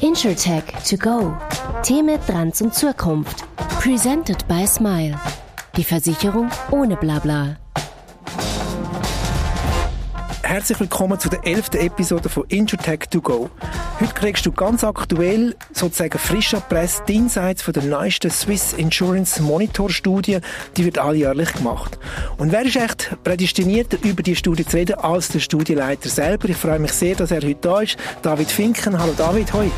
InsurTech to go. Themen, Trends und Zukunft. Presented by Smile. Die Versicherung ohne Blabla. Herzlich willkommen zu der elften Episode von InsurTech to go. Heute kriegst du ganz aktuell, sozusagen frisch erpresst, die Insights von der neuesten Swiss Insurance Monitor Studie. Die wird alljährlich gemacht. Und wer ist echt prädestiniert, über die Studie zu reden, als der Studieleiter selber? Ich freue mich sehr, dass er heute da ist. David Finken. Hallo David, hoi.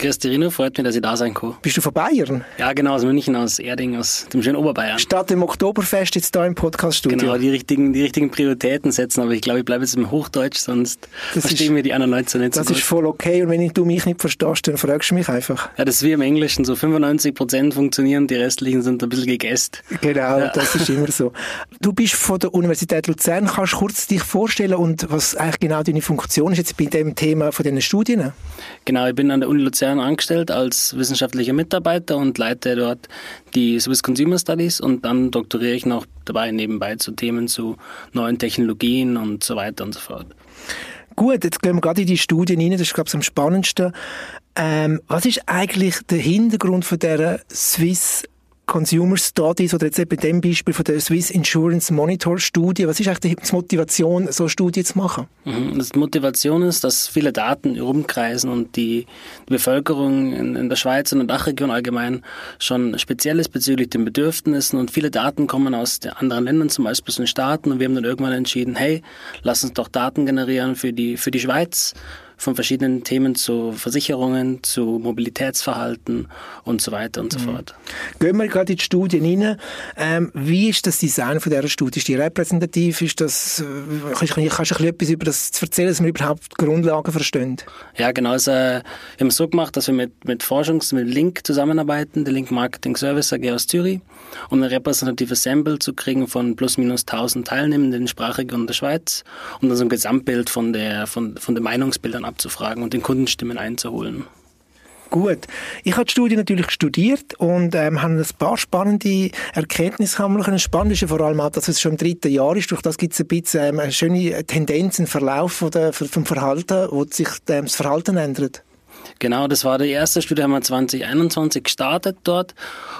Christirino, freut mich, dass ich da sein kann. Bist du von Bayern? Ja, genau, aus München, aus Erding, aus dem schönen Oberbayern. Statt dem Oktoberfest jetzt da im Podcaststudio. Genau, die richtigen, die richtigen Prioritäten setzen, aber ich glaube, ich bleibe jetzt im Hochdeutsch, sonst das verstehen wir die anderen Leute so nicht Das so ist voll okay und wenn du mich nicht verstehst, dann fragst du mich einfach. Ja, das ist wie im Englischen, so 95 Prozent funktionieren, die restlichen sind ein bisschen gegessen. Genau, ja. das ist immer so. Du bist von der Universität Luzern, kannst du kurz dich vorstellen und was eigentlich genau deine Funktion ist jetzt bei dem Thema von diesen Studien? Genau, ich bin an der Uni Luzern angestellt als wissenschaftlicher Mitarbeiter und leite dort die Swiss Consumer Studies und dann doktoriere ich noch dabei nebenbei zu Themen zu neuen Technologien und so weiter und so fort. Gut, jetzt gehen wir gerade in die Studien rein, das ist, glaube ich, am spannendsten. Ähm, was ist eigentlich der Hintergrund von der Swiss Consumer Studies oder jetzt eben dem Beispiel von der Swiss Insurance Monitor Studie. Was ist eigentlich die Motivation, so eine Studie zu machen? Mhm. Die Motivation ist, dass viele Daten rumkreisen und die, Bevölkerung in, der Schweiz und in der Dachregion allgemein schon speziell ist bezüglich den Bedürfnissen und viele Daten kommen aus anderen Ländern, zum Beispiel aus den Staaten und wir haben dann irgendwann entschieden, hey, lass uns doch Daten generieren für die, für die Schweiz von verschiedenen Themen zu Versicherungen, zu Mobilitätsverhalten und so weiter und so mhm. fort. Gehen wir gerade in die Studien rein. Ähm, wie ist das Design von dieser Studie? Ist die repräsentativ? Ist das, äh, kannst, du, kannst du etwas über das erzählen, dass wir überhaupt Grundlagen verstehen? Ja, genau. Also, wir haben es so gemacht, dass wir mit, mit Forschungs-, mit Link zusammenarbeiten, der Link Marketing Service AG aus Zürich, um ein repräsentatives Sample zu kriegen von plus minus 1000 Teilnehmenden in Sprachregion der Schweiz und dann so ein Gesamtbild von, der, von, von den Meinungsbildern abzufragen und den Kundenstimmen einzuholen. Gut. Ich habe die Studie natürlich studiert und ähm, habe ein paar spannende Erkenntnisse haben Spannend ist ja vor allem auch, dass es schon im dritten Jahr ist. Durch das gibt es ein bisschen ähm, eine schöne Tendenz, einen Verlauf von der, vom Verhalten, wo sich ähm, das Verhalten ändert. Genau, das war die erste Studie, haben wir 2021 gestartet dort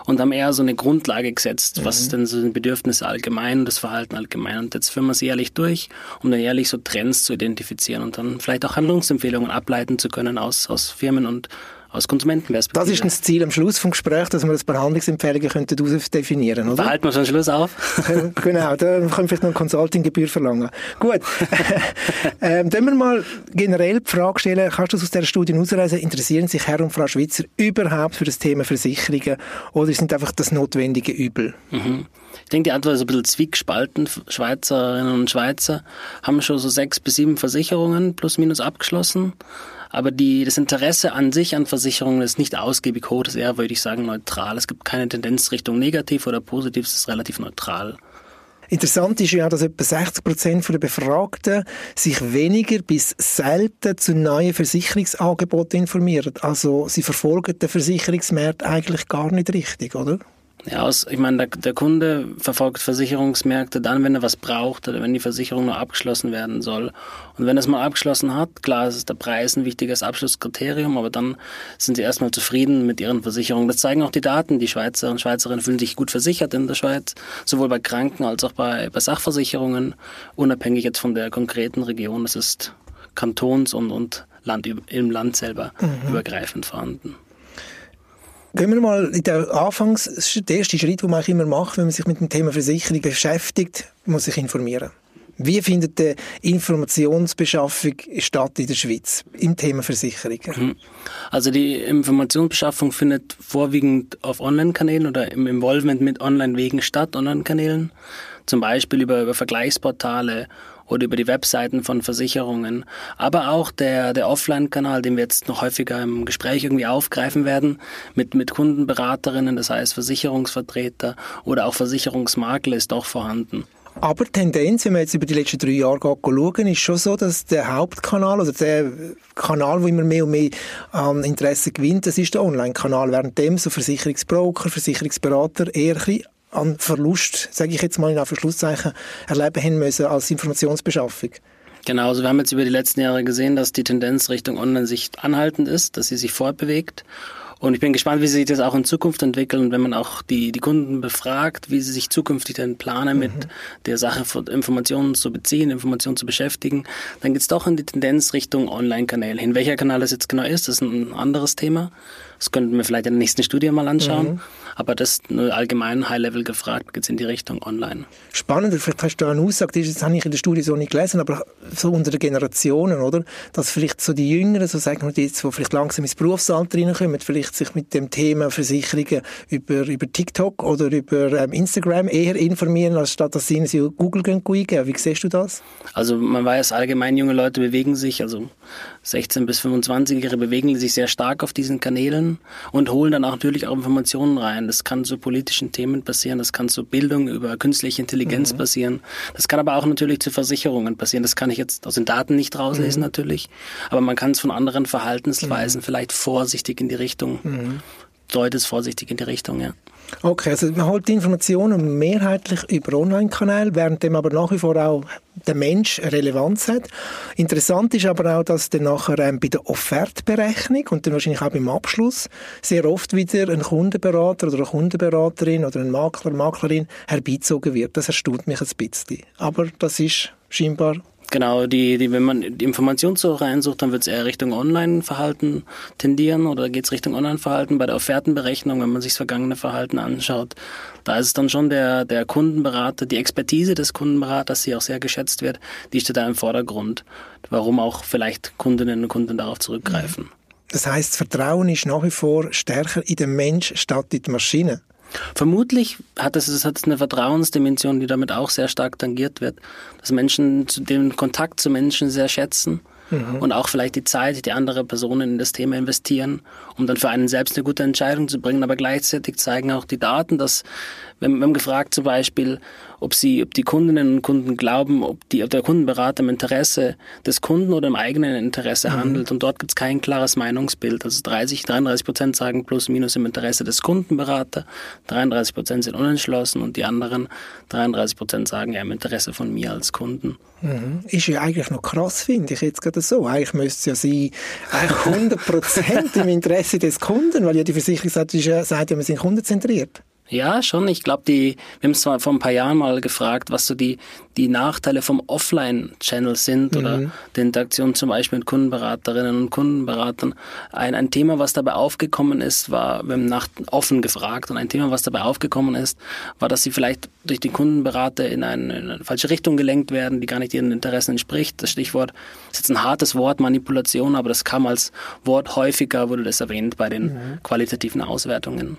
und haben eher so eine Grundlage gesetzt, mhm. was denn so die Bedürfnisse allgemein und das Verhalten allgemein. Und jetzt führen wir es ehrlich durch, um dann ehrlich so Trends zu identifizieren und dann vielleicht auch Handlungsempfehlungen ableiten zu können aus, aus Firmen und aus Konsumentenperspektive. Das ist das Ziel am Schluss vom Gespräch, dass wir ein paar Handlungsempfehlungen könnten definieren, oder? Behalten wir es am Schluss auf. genau, da können wir vielleicht noch eine Consultinggebühr verlangen. Gut. ähm, wir mal generell die Frage stellen, kannst du aus dieser Studie herausreisen, interessieren sich Herr und Frau Schweizer überhaupt für das Thema Versicherungen oder sind einfach das notwendige Übel? Mhm. Ich denke, die Antwort ist ein bisschen zwiegespalten. Schweizerinnen und Schweizer haben schon so sechs bis sieben Versicherungen plus minus abgeschlossen. Aber die, das Interesse an sich an Versicherungen ist nicht ausgiebig hoch, das ist eher, würde ich sagen, neutral. Es gibt keine Tendenz Richtung negativ oder positiv, es ist relativ neutral. Interessant ist ja, dass etwa 60 Prozent der Befragten sich weniger bis selten zu neuen Versicherungsangeboten informieren. Also sie verfolgen den Versicherungsmarkt eigentlich gar nicht richtig, oder? Ja, aus, ich meine, der, der, Kunde verfolgt Versicherungsmärkte dann, wenn er was braucht oder wenn die Versicherung nur abgeschlossen werden soll. Und wenn er es mal abgeschlossen hat, klar, ist der Preis ein wichtiges Abschlusskriterium, aber dann sind sie erstmal zufrieden mit ihren Versicherungen. Das zeigen auch die Daten. Die Schweizer und Schweizerinnen fühlen sich gut versichert in der Schweiz, sowohl bei Kranken als auch bei, bei Sachversicherungen, unabhängig jetzt von der konkreten Region. Das ist kantons- und, und Land, im Land selber mhm. übergreifend vorhanden. Gehen wir mal in den Anfangs, der erste Schritt, den man immer macht, wenn man sich mit dem Thema Versicherung beschäftigt, muss sich informieren. Wie findet die Informationsbeschaffung statt in der Schweiz im Thema Versicherungen? Mhm. Also die Informationsbeschaffung findet vorwiegend auf Online-Kanälen oder im Involvement mit Online-Wegen statt, Online-Kanälen. Zum Beispiel über, über Vergleichsportale oder über die Webseiten von Versicherungen. Aber auch der, der Offline-Kanal, den wir jetzt noch häufiger im Gespräch irgendwie aufgreifen werden, mit, mit Kundenberaterinnen, das heißt Versicherungsvertreter oder auch Versicherungsmakler ist auch vorhanden. Aber die Tendenz, wenn man jetzt über die letzten drei Jahre schauen, ist schon so, dass der Hauptkanal, oder der Kanal, wo immer mehr und mehr an Interesse gewinnt, das ist der Online-Kanal. Währenddem so Versicherungsbroker, Versicherungsberater eher ein an Verlust, sage ich jetzt mal in Anführungszeichen, erleben haben müssen als Informationsbeschaffung. Genau, also wir haben jetzt über die letzten Jahre gesehen, dass die Tendenz Richtung Online-Sicht anhaltend ist, dass sie sich fortbewegt. Und ich bin gespannt, wie sich das auch in Zukunft entwickelt und wenn man auch die, die Kunden befragt, wie sie sich zukünftig denn planen, mhm. mit der Sache von Informationen zu beziehen, Informationen zu beschäftigen, dann geht es doch in die Tendenz Richtung Online-Kanäle hin. Welcher Kanal das jetzt genau ist, das ist ein anderes Thema. Das könnten wir vielleicht in der nächsten Studie mal anschauen. Mhm. Aber das nur allgemein High-Level gefragt, geht es in die Richtung Online. Spannend, vielleicht hast du eine Aussage, das habe ich in der Studie so nicht gelesen, aber so unter den Generationen, oder? Dass vielleicht so die Jüngeren, so sagen wir jetzt, die vielleicht langsam ins Berufsalter reinkommen, vielleicht sich mit dem Thema Versicherungen über, über TikTok oder über ähm, Instagram eher informieren, als statt dass sie in Google gehen, eingeben. Wie siehst du das? Also man weiß allgemein, junge Leute bewegen sich, also 16 bis 25-Jährige bewegen sich sehr stark auf diesen Kanälen und holen dann auch natürlich auch Informationen rein. Das kann zu politischen Themen passieren, das kann zu Bildung über künstliche Intelligenz mhm. passieren. Das kann aber auch natürlich zu Versicherungen passieren. Das kann ich jetzt aus den Daten nicht rauslesen mhm. natürlich, aber man kann es von anderen Verhaltensweisen mhm. vielleicht vorsichtig in die Richtung, mhm. deutet vorsichtig in die Richtung, ja. Okay, also man holt Informationen mehrheitlich über Online-Kanäle, während dem aber nach wie vor auch der Mensch Relevanz hat. Interessant ist aber auch, dass dann nachher ähm, bei der Offertberechnung und dann wahrscheinlich auch beim Abschluss sehr oft wieder ein Kundenberater oder eine Kundenberaterin oder ein Makler, Maklerin herbeizogen wird. Das erstaunt mich ein bisschen. Aber das ist scheinbar Genau, die, die, wenn man die Informationssuche reinsucht, dann wird es eher Richtung Online-Verhalten tendieren oder geht es Richtung Online-Verhalten. Bei der Offertenberechnung, wenn man sich das vergangene Verhalten anschaut, da ist es dann schon der, der Kundenberater, die Expertise des Kundenberaters, die auch sehr geschätzt wird, die steht da im Vordergrund. Warum auch vielleicht Kundinnen und Kunden darauf zurückgreifen. Das heißt, Vertrauen ist nach wie vor stärker in den Mensch statt in die Maschine. Vermutlich hat es, es hat eine Vertrauensdimension, die damit auch sehr stark tangiert wird, dass Menschen den Kontakt zu Menschen sehr schätzen mhm. und auch vielleicht die Zeit, die andere Personen in das Thema investieren, um dann für einen selbst eine gute Entscheidung zu bringen. Aber gleichzeitig zeigen auch die Daten, dass wir haben gefragt zum Beispiel, ob sie, ob die Kundinnen und Kunden glauben, ob, die, ob der Kundenberater im Interesse des Kunden oder im eigenen Interesse mhm. handelt. Und dort gibt es kein klares Meinungsbild. Also 30, 33 Prozent sagen plus minus im Interesse des Kundenberaters, 33 Prozent sind unentschlossen und die anderen 33 Prozent sagen ja im Interesse von mir als Kunden. Mhm. Ist ja eigentlich noch krass, finde ich jetzt gerade so. Eigentlich müsste es ja sein, eigentlich 100 Prozent im Interesse des Kunden, weil ja die Versicherung sagt, ja, sagt ja, wir sind kundenzentriert. Ja, schon. Ich glaube, die, wir haben es zwar vor ein paar Jahren mal gefragt, was so die, die Nachteile vom Offline-Channel sind mhm. oder der Interaktion zum Beispiel mit Kundenberaterinnen und Kundenberatern. Ein, ein Thema, was dabei aufgekommen ist, war, wir haben nach offen gefragt und ein Thema, was dabei aufgekommen ist, war, dass sie vielleicht durch die Kundenberater in eine, in eine falsche Richtung gelenkt werden, die gar nicht ihren Interessen entspricht. Das Stichwort ist jetzt ein hartes Wort, Manipulation, aber das kam als Wort häufiger, wurde das erwähnt bei den mhm. qualitativen Auswertungen.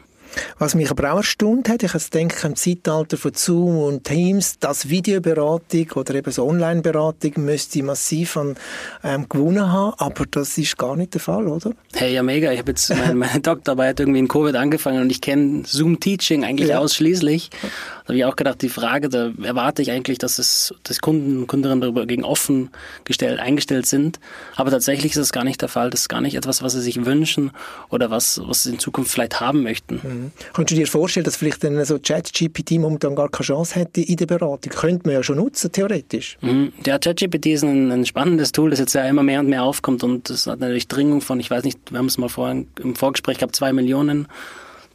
Was mich aber auch erstaunt hat, ich denke im Zeitalter von Zoom und Teams, dass Videoberatung oder eben so Online-Beratung müsste massiv an ähm, gewonnen haben, aber das ist gar nicht der Fall, oder? Hey, ja mega. Ich habe jetzt meine, meine Doktorarbeit irgendwie in Covid angefangen und ich kenne Zoom-Teaching eigentlich ja. ausschließlich. Da habe ich auch gedacht, die Frage, da erwarte ich eigentlich, dass es dass Kunden und Kundinnen darüber gegen offen gestellt, eingestellt sind. Aber tatsächlich ist das gar nicht der Fall. Das ist gar nicht etwas, was sie sich wünschen oder was, was sie in Zukunft vielleicht haben möchten. Mhm. Könntest du dir vorstellen, dass vielleicht dann so ChatGPT momentan gar keine Chance hätte in der Beratung? Könnte man ja schon nutzen, theoretisch. Mhm. Ja, ChatGPT ist ein, ein, spannendes Tool, das jetzt ja immer mehr und mehr aufkommt und das hat natürlich Dringung von, ich weiß nicht, wir haben es mal vorhin im Vorgespräch gehabt, zwei Millionen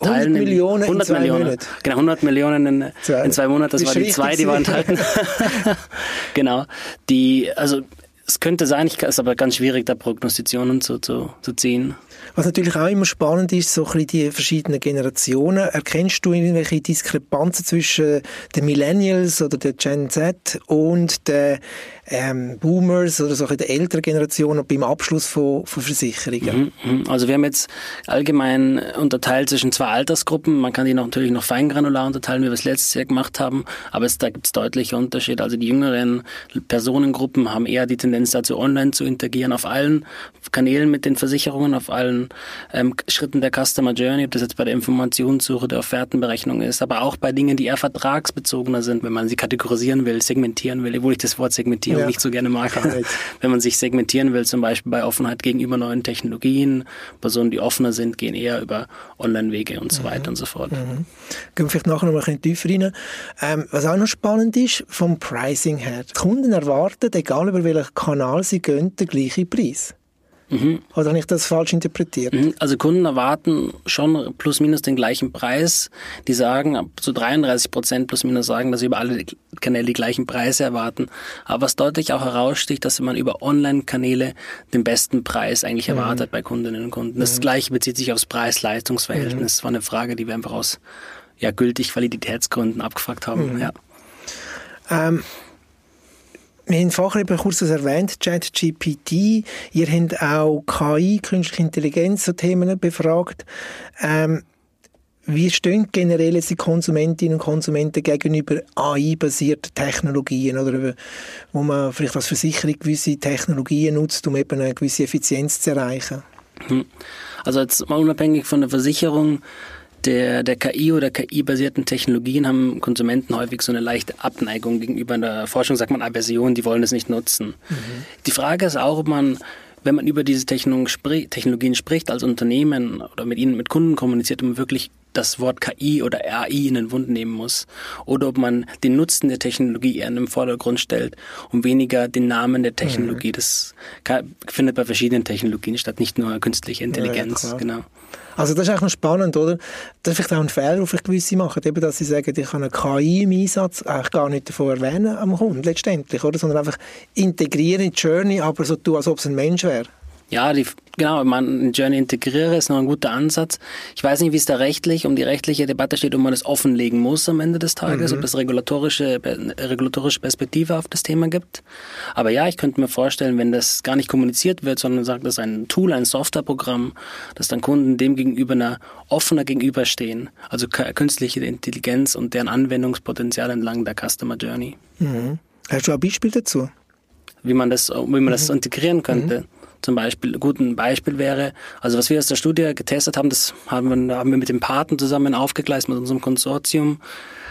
100 Millionen 100 in zwei Millionen. Monaten. Genau, 100 Millionen in zwei, in zwei Monaten. Das war die zwei, die wir enthalten. genau. Die, also, es könnte sein, es ist aber ganz schwierig, da Prognostitionen zu, zu, zu ziehen. Was natürlich auch immer spannend ist, so ein bisschen die verschiedenen Generationen. Erkennst du irgendwelche Diskrepanzen zwischen den Millennials oder der Gen Z und den ähm, Boomers oder so der älteren Generation beim Abschluss von, von Versicherungen? Mhm, mhm. Also wir haben jetzt allgemein unterteilt zwischen zwei Altersgruppen. Man kann die noch, natürlich noch feingranular unterteilen, wie wir es letztes Jahr gemacht haben, aber es, da gibt es deutliche Unterschiede. Also die jüngeren Personengruppen haben eher die Tendenz dazu, online zu interagieren, auf allen Kanälen mit den Versicherungen, auf allen ähm, Schritten der Customer Journey, ob das jetzt bei der Informationssuche, der Offertenberechnung ist, aber auch bei Dingen, die eher vertragsbezogener sind, wenn man sie kategorisieren will, segmentieren will, obwohl ich das Wort Segmentierung ja. nicht so gerne mag. wenn man sich segmentieren will, zum Beispiel bei Offenheit gegenüber neuen Technologien, Personen, die offener sind, gehen eher über Online-Wege und so mhm. weiter und so fort. Mhm. Gehen wir vielleicht nachher noch mal ein bisschen tiefer rein. Ähm, was auch noch spannend ist, vom Pricing her. Die Kunden erwarten, egal über welchen Kanal sie gehen, den gleichen Preis. Mhm. Oder habe ich das falsch interpretiert? Mhm. Also Kunden erwarten schon plus minus den gleichen Preis. Die sagen, zu 33 Prozent plus minus sagen, dass sie über alle Kanäle die gleichen Preise erwarten. Aber was deutlich auch heraussticht, dass man über Online-Kanäle den besten Preis eigentlich mhm. erwartet bei Kundinnen und Kunden. Das mhm. Gleiche bezieht sich aufs Preis-Leistungsverhältnis. Mhm. Das war eine Frage, die wir einfach aus ja, gültig Validitätsgründen abgefragt haben. Mhm. Ja. Ähm, wir haben vorher eben kurz das erwähnt, ChatGPT. Ihr habt auch KI, künstliche Intelligenz, so Themen befragt. Ähm, wie stehen generell jetzt die Konsumentinnen und Konsumenten gegenüber AI-basierten Technologien oder wo man vielleicht als Versicherung gewisse Technologien nutzt, um eben eine gewisse Effizienz zu erreichen? Hm. Also jetzt mal unabhängig von der Versicherung der, der KI oder KI-basierten Technologien haben Konsumenten häufig so eine leichte Abneigung gegenüber einer Forschung, sagt man Aversion, die wollen es nicht nutzen. Mhm. Die Frage ist auch, ob man wenn man über diese Technologien spricht als Unternehmen oder mit ihnen, mit Kunden kommuniziert, ob man wirklich das Wort KI oder AI in den Mund nehmen muss. Oder ob man den Nutzen der Technologie eher in den Vordergrund stellt und weniger den Namen der Technologie. Mhm. Das findet bei verschiedenen Technologien statt, nicht nur künstliche Intelligenz. Ja, genau. Also das ist eigentlich noch spannend, oder? Das ist vielleicht auch ein Fehler, den vielleicht gewisse machen, eben, dass sie sagen, ich kann eine KI im Einsatz eigentlich gar nicht davon erwähnen am Kunden letztendlich, oder? Sondern einfach integrieren in die Journey, aber so tun, als ob es ein Mensch wäre. Ja, die, genau, man Journey integriere ist noch ein guter Ansatz. Ich weiß nicht, wie es da rechtlich um die rechtliche Debatte steht, ob man das offenlegen muss am Ende des Tages, mhm. ob es regulatorische, regulatorische Perspektive auf das Thema gibt. Aber ja, ich könnte mir vorstellen, wenn das gar nicht kommuniziert wird, sondern sagt, das ist ein Tool, ein Softwareprogramm, dass dann Kunden dem gegenüber einer offener gegenüberstehen. Also künstliche Intelligenz und deren Anwendungspotenzial entlang der Customer Journey. Mhm. Hast du ein Beispiel dazu? Wie man das, wie man das mhm. integrieren könnte. Mhm zum Beispiel. Ein gutes Beispiel wäre, also was wir aus der Studie getestet haben, das haben wir, haben wir mit dem Paten zusammen aufgegleist, mit unserem Konsortium,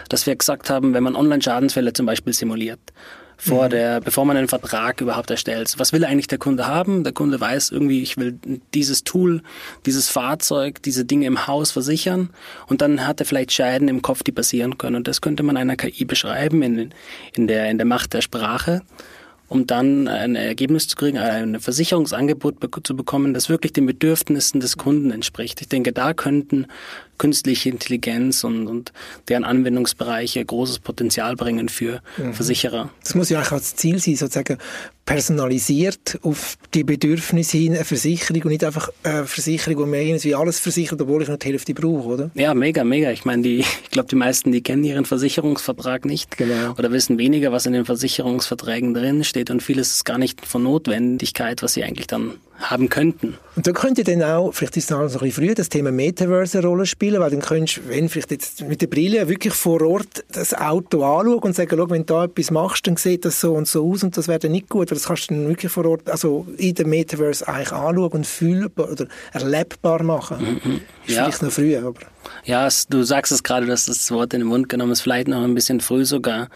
dass wir gesagt haben, wenn man Online-Schadensfälle zum Beispiel simuliert, vor mhm. der, bevor man einen Vertrag überhaupt erstellt. Was will eigentlich der Kunde haben? Der Kunde weiß irgendwie, ich will dieses Tool, dieses Fahrzeug, diese Dinge im Haus versichern und dann hat er vielleicht Scheiden im Kopf, die passieren können. Und das könnte man einer KI beschreiben in, in, der, in der Macht der Sprache um dann ein Ergebnis zu kriegen, ein Versicherungsangebot zu bekommen, das wirklich den Bedürfnissen des Kunden entspricht. Ich denke, da könnten künstliche Intelligenz und, und deren Anwendungsbereiche großes Potenzial bringen für mhm. Versicherer. Das muss ja eigentlich als Ziel sein, sozusagen personalisiert auf die Bedürfnisse hin eine Versicherung und nicht einfach eine Versicherung, wo man irgendwie alles versichert, obwohl ich noch die Hälfte brauche, oder? Ja, mega, mega. Ich meine, die, ich glaube, die meisten, die kennen ihren Versicherungsvertrag nicht genau. oder wissen weniger, was in den Versicherungsverträgen drin steht und vieles ist gar nicht von Notwendigkeit, was sie eigentlich dann haben könnten. Und da könnte dann auch, vielleicht ist es noch ein bisschen früh, das Thema Metaverse eine Rolle spielen, weil dann könntest du, wenn vielleicht jetzt mit der Brille wirklich vor Ort das Auto anschauen und sagen, schau, wenn du da etwas machst, dann sieht das so und so aus und das wäre dann nicht gut, weil das kannst du dann wirklich vor Ort, also in der Metaverse eigentlich anschauen und fühlbar oder erlebbar machen. Mhm. Ist ja. vielleicht noch früh, aber... Ja, du sagst es gerade, dass das Wort in den Mund genommen ist, vielleicht noch ein bisschen früh sogar.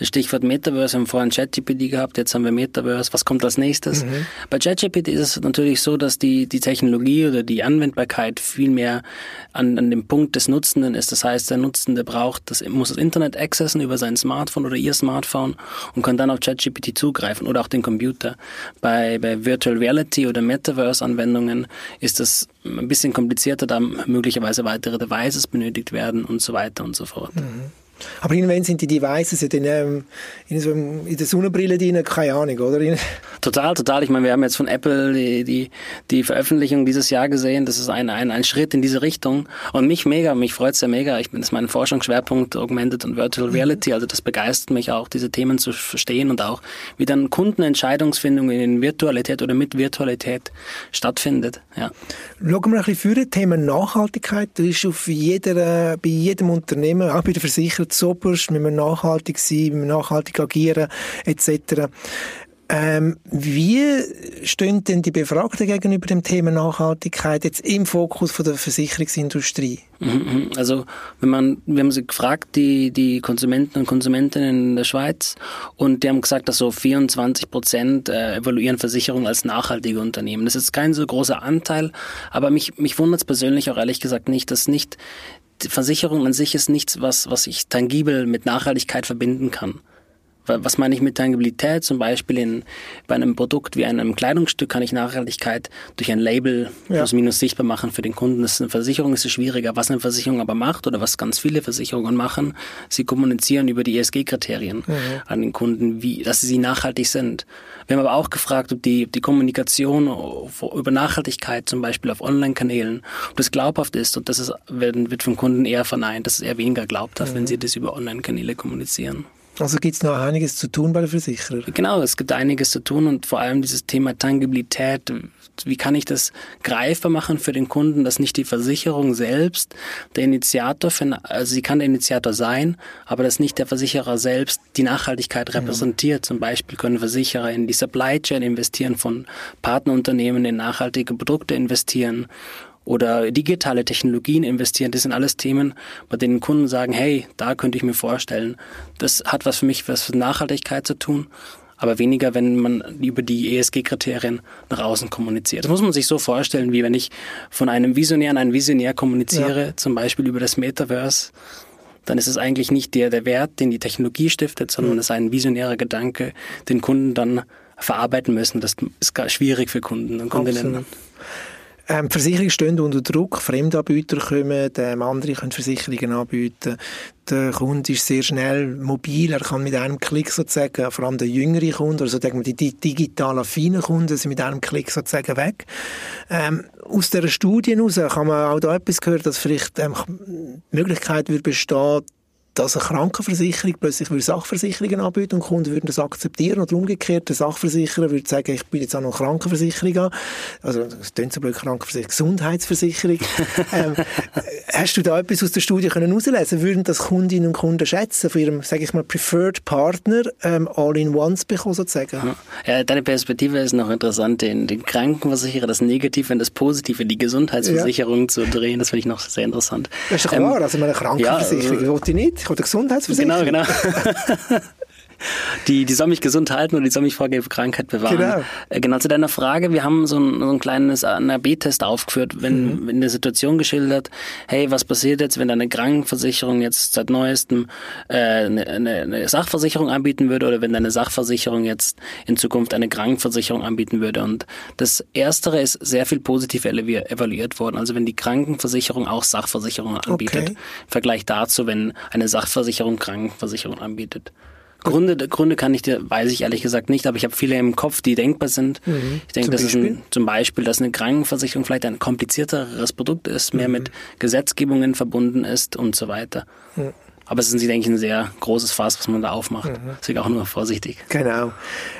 Stichwort Metaverse, wir haben vorhin ChatGPT gehabt, jetzt haben wir Metaverse. Was kommt als nächstes? Mhm. Bei ChatGPT ist es natürlich so, dass die, die Technologie oder die Anwendbarkeit viel mehr an, an dem Punkt des Nutzenden ist. Das heißt, der Nutzende braucht das, muss das Internet accessen über sein Smartphone oder ihr Smartphone und kann dann auf ChatGPT zugreifen oder auch den Computer. Bei, bei Virtual Reality oder Metaverse-Anwendungen ist das ein bisschen komplizierter, da möglicherweise weitere Devices benötigt werden und so weiter und so fort. Mhm. Aber irgendwann sind die Devices in, ähm, in, so in der Sonnenbrille drin, keine Ahnung, oder? Total, total. Ich meine, wir haben jetzt von Apple die, die, die Veröffentlichung dieses Jahr gesehen. Das ist ein, ein, ein Schritt in diese Richtung. Und mich mega, mich freut's ja mega. Ich bin, das ist mein Forschungsschwerpunkt Augmented und Virtual Reality. Also das begeistert mich auch, diese Themen zu verstehen und auch, wie dann Kundenentscheidungsfindung in Virtualität oder mit Virtualität stattfindet. Ja. Schauen wir ein bisschen für das Thema Nachhaltigkeit. Das ist auf jeder, bei jedem Unternehmen, auch bei der Versicherung, müssen wir nachhaltig sein, müssen wir nachhaltig agieren, etc. Ähm, wie stehen denn die Befragten gegenüber dem Thema Nachhaltigkeit jetzt im Fokus von der Versicherungsindustrie? Mhm, mhm. Also wenn man, wir haben sie gefragt, die, die Konsumenten und Konsumentinnen in der Schweiz, und die haben gesagt, dass so 24 Prozent äh, evaluieren Versicherungen als nachhaltige Unternehmen. Das ist kein so großer Anteil, aber mich, mich wundert es persönlich auch ehrlich gesagt nicht, dass nicht Versicherung an sich ist nichts, was, was ich tangibel mit Nachhaltigkeit verbinden kann. Was meine ich mit Tangibilität? Zum Beispiel in, bei einem Produkt wie einem Kleidungsstück kann ich Nachhaltigkeit durch ein Label ja. plus minus sichtbar machen für den Kunden. Das ist eine Versicherung, ist es schwieriger. Was eine Versicherung aber macht oder was ganz viele Versicherungen machen, sie kommunizieren über die ESG-Kriterien mhm. an den Kunden, wie, dass sie nachhaltig sind. Wir haben aber auch gefragt, ob die, die Kommunikation über Nachhaltigkeit zum Beispiel auf Online-Kanälen, ob das glaubhaft ist und das ist, wird vom Kunden eher verneint. Das ist eher weniger glaubhaft, mhm. wenn sie das über Online-Kanäle kommunizieren. Also gibt es noch einiges zu tun bei der Versicherer? Genau, es gibt einiges zu tun und vor allem dieses Thema Tangibilität. Wie kann ich das greifbar machen für den Kunden, dass nicht die Versicherung selbst der Initiator, für, also sie kann der Initiator sein, aber dass nicht der Versicherer selbst die Nachhaltigkeit repräsentiert. Ja. Zum Beispiel können Versicherer in die Supply Chain investieren, von Partnerunternehmen in nachhaltige Produkte investieren oder digitale Technologien investieren. Das sind alles Themen, bei denen Kunden sagen, hey, da könnte ich mir vorstellen, das hat was für mich was für Nachhaltigkeit zu tun, aber weniger, wenn man über die ESG-Kriterien nach außen kommuniziert. Das muss man sich so vorstellen, wie wenn ich von einem Visionär an einen Visionär kommuniziere, ja. zum Beispiel über das Metaverse, dann ist es eigentlich nicht der, der Wert, den die Technologie stiftet, sondern mhm. es ist ein visionärer Gedanke, den Kunden dann verarbeiten müssen. Das ist gar schwierig für Kunden und Kundinnen. Absolut. Ähm, Versicherungen stehen unter Druck, Fremdanbieter kommen, ähm, andere können Versicherungen anbieten. Der Kunde ist sehr schnell mobil, er kann mit einem Klick sozusagen, vor allem der jüngere Kunde, also die, die digital affinen Kunden sind mit einem Klick sozusagen weg. Ähm, aus dieser Studie heraus kann man auch da etwas hören, dass vielleicht ähm, die Möglichkeit wird bestehen, dass eine Krankenversicherung plötzlich würde Sachversicherungen anbieten und Kunden würden das akzeptieren oder umgekehrt, der Sachversicherer würde sagen, ich biete jetzt auch noch Krankenversicherung an. Also, das klingt so blöd, Krankenversicherung, Gesundheitsversicherung. ähm, hast du da etwas aus der Studie können herauslesen? Würden das Kundinnen und Kunden schätzen, von ihrem, sage ich mal, Preferred Partner ähm, All-in-Ones bekommen, sozusagen? Ja, deine Perspektive ist noch interessant, den, den Krankenversicherer, das Negative und das Positive, die Gesundheitsversicherung ja. zu drehen, das finde ich noch sehr interessant. Das ist doch ähm, klar, also meine Krankenversicherung ja, also, wollte ich nicht oder Gesundheitsversicherung. Genau, genau. Die, die soll mich gesund halten und die soll mich vor Krankheit bewahren. Genau. Äh, genau zu deiner Frage, wir haben so ein, so ein kleines AB-Test aufgeführt, wenn, mhm. wenn eine Situation geschildert, hey, was passiert jetzt, wenn deine Krankenversicherung jetzt seit neuestem äh, eine, eine Sachversicherung anbieten würde oder wenn deine Sachversicherung jetzt in Zukunft eine Krankenversicherung anbieten würde. Und das Erstere ist sehr viel positiv evaluiert worden. Also wenn die Krankenversicherung auch Sachversicherungen anbietet, okay. im Vergleich dazu, wenn eine Sachversicherung Krankenversicherung anbietet. Gründe, Gründe kann ich dir, weiß ich ehrlich gesagt nicht, aber ich habe viele im Kopf, die denkbar sind. Mhm. Ich denke, das ist ein, zum Beispiel, dass eine Krankenversicherung vielleicht ein komplizierteres Produkt ist, mehr mhm. mit Gesetzgebungen verbunden ist und so weiter. Mhm. Aber es ist, denke ich, ein sehr großes Fass, was man da aufmacht. Mhm. Deswegen auch nur vorsichtig. Genau.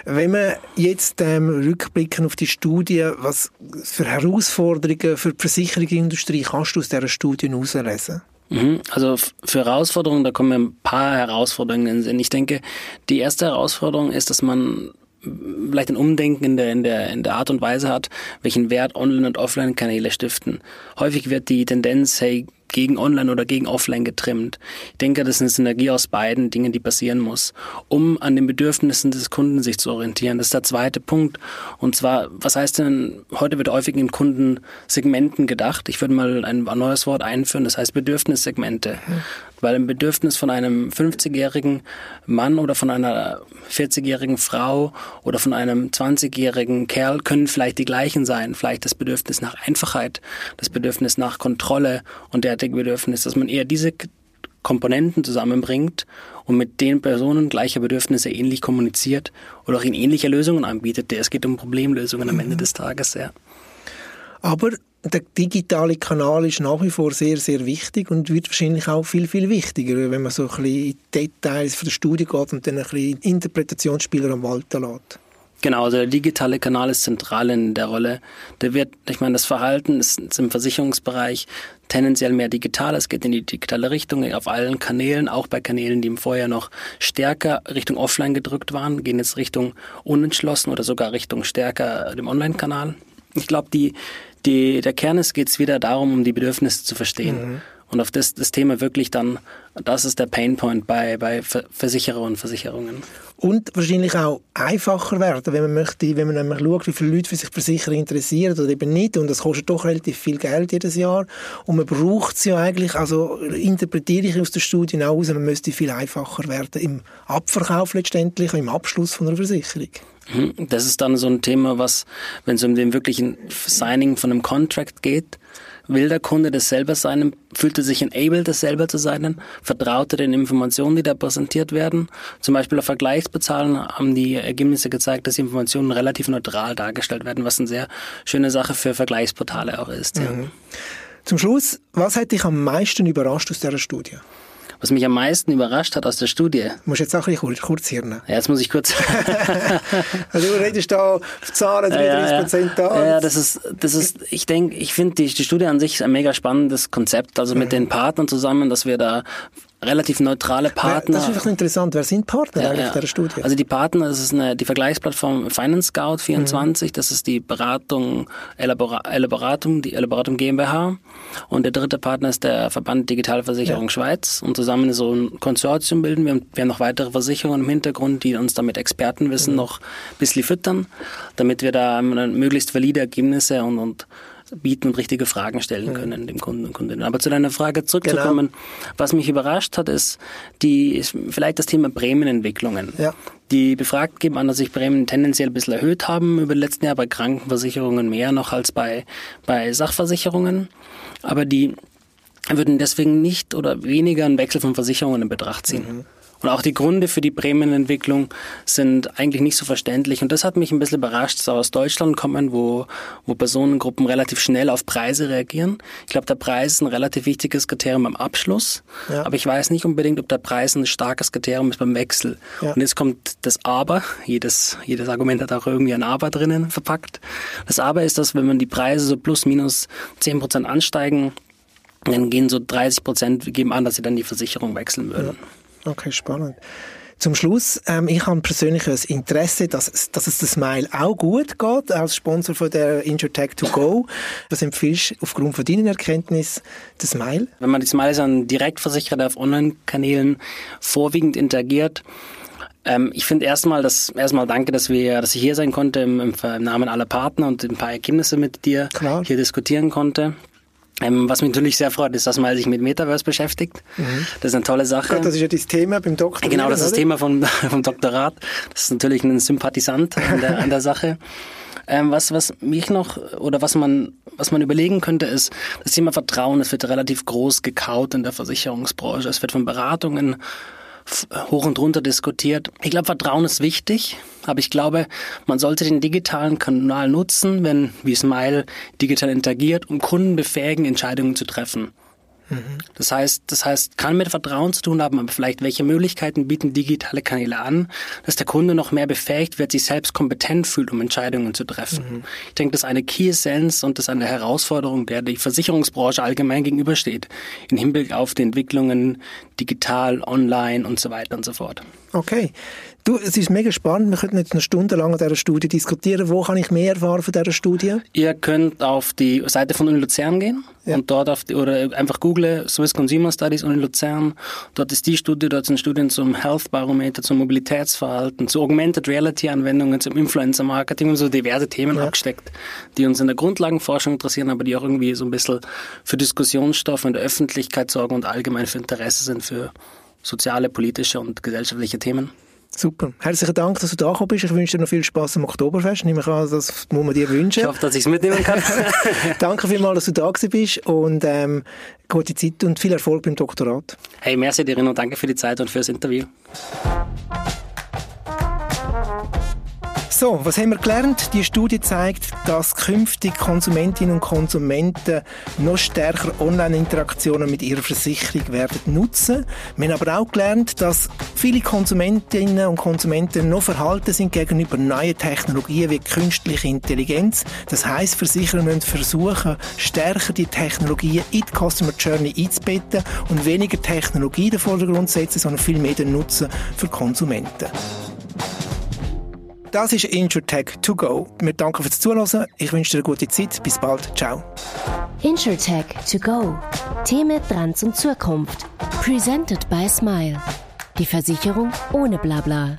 Wenn wir jetzt ähm, rückblicken auf die Studie, was für Herausforderungen für die Versicherungsindustrie kannst du aus dieser Studie herauslesen? Mhm. Also für Herausforderungen, da kommen ein paar Herausforderungen in den Sinn. Ich denke, die erste Herausforderung ist, dass man vielleicht ein Umdenken in der, in der, in der Art und Weise hat, welchen Wert Online- und Offline-Kanäle stiften. Häufig wird die Tendenz, hey, gegen Online oder gegen Offline getrimmt. Ich denke, das ist eine Synergie aus beiden Dingen, die passieren muss, um an den Bedürfnissen des Kunden sich zu orientieren. Das ist der zweite Punkt. Und zwar, was heißt denn, heute wird häufig in Kundensegmenten gedacht. Ich würde mal ein neues Wort einführen, das heißt Bedürfnissegmente. Mhm. Weil ein Bedürfnis von einem 50-jährigen Mann oder von einer 40-jährigen Frau oder von einem 20-jährigen Kerl können vielleicht die gleichen sein. Vielleicht das Bedürfnis nach Einfachheit, das Bedürfnis nach Kontrolle und der Bedürfnis, dass man eher diese Komponenten zusammenbringt und mit den Personen gleicher Bedürfnisse ähnlich kommuniziert oder auch ihnen ähnliche Lösungen anbietet. Es geht um Problemlösungen am Ende mhm. des Tages, ja. Aber der digitale Kanal ist nach wie vor sehr, sehr wichtig und wird wahrscheinlich auch viel, viel wichtiger, wenn man so ein bisschen in Details von der Studie geht und dann ein bisschen Interpretationsspieler am Walten lässt. Genau, also der digitale Kanal ist zentral in der Rolle. Der wird, ich meine, das Verhalten ist, im Versicherungsbereich tendenziell mehr digital. Es geht in die digitale Richtung auf allen Kanälen, auch bei Kanälen, die im Vorjahr noch stärker Richtung Offline gedrückt waren, gehen jetzt Richtung unentschlossen oder sogar Richtung stärker dem Online-Kanal. Ich glaube, die, die, der Kern ist, geht es wieder darum, um die Bedürfnisse zu verstehen. Mhm. Und auf das, das Thema wirklich dann, das ist der Painpoint bei, bei Versicherer und Versicherungen. Und wahrscheinlich auch einfacher werden, wenn man möchte, wenn man nämlich schaut, wie viele Leute für sich Versicherer interessieren oder eben nicht. Und das kostet doch relativ viel Geld jedes Jahr. Und man braucht es ja eigentlich, also interpretiere ich aus den Studien auch aus, man müsste viel einfacher werden im Abverkauf letztendlich, im Abschluss von einer Versicherung. Mhm. Das ist dann so ein Thema, was, wenn es um den wirklichen Signing von einem Contract geht, Will der Kunde das selber sein? Fühlt er sich enabled, das selber zu sein? Vertraut er den Informationen, die da präsentiert werden? Zum Beispiel auf Vergleichsbezahlen haben die Ergebnisse gezeigt, dass die Informationen relativ neutral dargestellt werden, was eine sehr schöne Sache für Vergleichsportale auch ist. Ja. Mhm. Zum Schluss, was hat dich am meisten überrascht aus dieser Studie? Was mich am meisten überrascht hat aus der Studie. Du musst jetzt auch ein bisschen kurz hirnen. Ja, jetzt muss ich kurz. also du redest da Zahlen, 33 Prozent ja, ja. da. Ja, das ist, das ist, ich denke, ich finde die, die Studie an sich ein mega spannendes Konzept. Also mit mhm. den Partnern zusammen, dass wir da relativ neutrale Partner. Das ist einfach interessant. Wer sind Partner ja, eigentlich ja. der Studie? Also die Partner, das ist eine, die Vergleichsplattform Finance Scout 24, mhm. das ist die Beratung, Elabora, Elaboratum, die Elaboratum GmbH. Und der dritte Partner ist der Verband Digitalversicherung ja. Schweiz. Und zusammen so ein Konsortium bilden wir. Wir haben noch weitere Versicherungen im Hintergrund, die uns damit Expertenwissen mhm. noch ein bisschen füttern, damit wir da möglichst valide Ergebnisse und, und bieten und richtige Fragen stellen können dem Kunden und Kundinnen. Aber zu deiner Frage zurückzukommen, genau. was mich überrascht hat, ist die ist vielleicht das Thema Prämienentwicklungen. Ja. Die Befragten geben an, dass sich Prämien tendenziell ein bisschen erhöht haben über die letzten Jahre, bei Krankenversicherungen mehr noch als bei, bei Sachversicherungen. Aber die würden deswegen nicht oder weniger einen Wechsel von Versicherungen in Betracht ziehen. Mhm. Und auch die Gründe für die Prämienentwicklung sind eigentlich nicht so verständlich. Und das hat mich ein bisschen überrascht, dass aus Deutschland kommen, wo, wo Personengruppen relativ schnell auf Preise reagieren. Ich glaube, der Preis ist ein relativ wichtiges Kriterium beim Abschluss. Ja. Aber ich weiß nicht unbedingt, ob der Preis ein starkes Kriterium ist beim Wechsel. Ja. Und jetzt kommt das Aber. Jedes, jedes Argument hat auch irgendwie ein Aber drinnen verpackt. Das Aber ist, dass wenn man die Preise so plus minus zehn Prozent ansteigen, dann gehen so 30 Prozent, geben an, dass sie dann die Versicherung wechseln würden. Ja. Okay, spannend. Zum Schluss, ähm, ich habe persönlich ein Interesse, dass, dass es das Smile auch gut geht, als Sponsor von der InsurTech to go. Was empfiehlst du aufgrund von deinen Erkenntnissen das Smile? Wenn man die Smiles an Direktversicherer auf Online-Kanälen vorwiegend interagiert, ähm, ich finde erstmal, dass erstmal danke, dass wir, dass ich hier sein konnte im, im, Namen aller Partner und ein paar Ergebnisse mit dir Klar. hier diskutieren konnte. Ähm, was mich natürlich sehr freut, ist, dass man sich mit Metaverse beschäftigt. Mhm. Das ist eine tolle Sache. das ist ja das Thema beim Doktor. Genau, das ist das Thema vom, vom Doktorat. Das ist natürlich ein Sympathisant an der, an der Sache. Ähm, was, was mich noch, oder was man, was man überlegen könnte, ist, das Thema Vertrauen, es wird relativ groß gekaut in der Versicherungsbranche. Es wird von Beratungen hoch und runter diskutiert. Ich glaube, Vertrauen ist wichtig, aber ich glaube, man sollte den digitalen Kanal nutzen, wenn, wie Smile digital interagiert, um Kunden befähigen, Entscheidungen zu treffen. Das heißt, das heißt, kann mit Vertrauen zu tun haben, aber vielleicht welche Möglichkeiten bieten digitale Kanäle an, dass der Kunde noch mehr befähigt wird, sich selbst kompetent fühlt, um Entscheidungen zu treffen. Mhm. Ich denke, das ist eine Key Essence und das ist eine Herausforderung, der die Versicherungsbranche allgemein gegenübersteht, im Hinblick auf die Entwicklungen digital, online und so weiter und so fort. Okay. Du, es ist mega spannend. Wir könnten jetzt eine Stunde lang an dieser Studie diskutieren. Wo kann ich mehr erfahren von dieser Studie? Ihr könnt auf die Seite von Uni Luzern gehen ja. und dort auf die, oder einfach google Swiss Consumer Studies Uni Luzern. Dort ist die Studie, dort sind Studien zum Health Barometer, zum Mobilitätsverhalten, zu Augmented Reality Anwendungen, zum Influencer Marketing und so diverse Themen ja. abgesteckt, die uns in der Grundlagenforschung interessieren, aber die auch irgendwie so ein bisschen für Diskussionsstoff in der Öffentlichkeit sorgen und allgemein für Interesse sind für soziale, politische und gesellschaftliche Themen. Super. Herzlichen Dank, dass du da gekommen bist. Ich wünsche dir noch viel Spaß am Oktoberfest. Nehme ich an, das muss man dir wünschen. Ich hoffe, dass ich es mitnehmen kann. Danke vielmals, dass du da bist und ähm, gute Zeit und viel Erfolg beim Doktorat. Hey, merci dir und danke für die Zeit und für das Interview. So, was haben wir gelernt? Die Studie zeigt, dass künftig Konsumentinnen und Konsumenten noch stärker Online-Interaktionen mit ihrer Versicherung werden nutzen. Wir haben aber auch gelernt, dass viele Konsumentinnen und Konsumenten noch verhalten sind gegenüber neuen Technologien wie künstliche Intelligenz. Das heißt, Versicherer müssen versuchen, stärker die Technologien in die Customer Journey einzubetten und weniger Technologie in den Vordergrund setzen, sondern viel mehr den Nutzen für Konsumenten. Das ist InsurTech to go. Wir danken fürs Zuhören. Ich wünsche dir eine gute Zeit. Bis bald. Ciao. InsurTech to go. Themen, Trends und Zukunft. Presented by Smile. Die Versicherung ohne Blabla.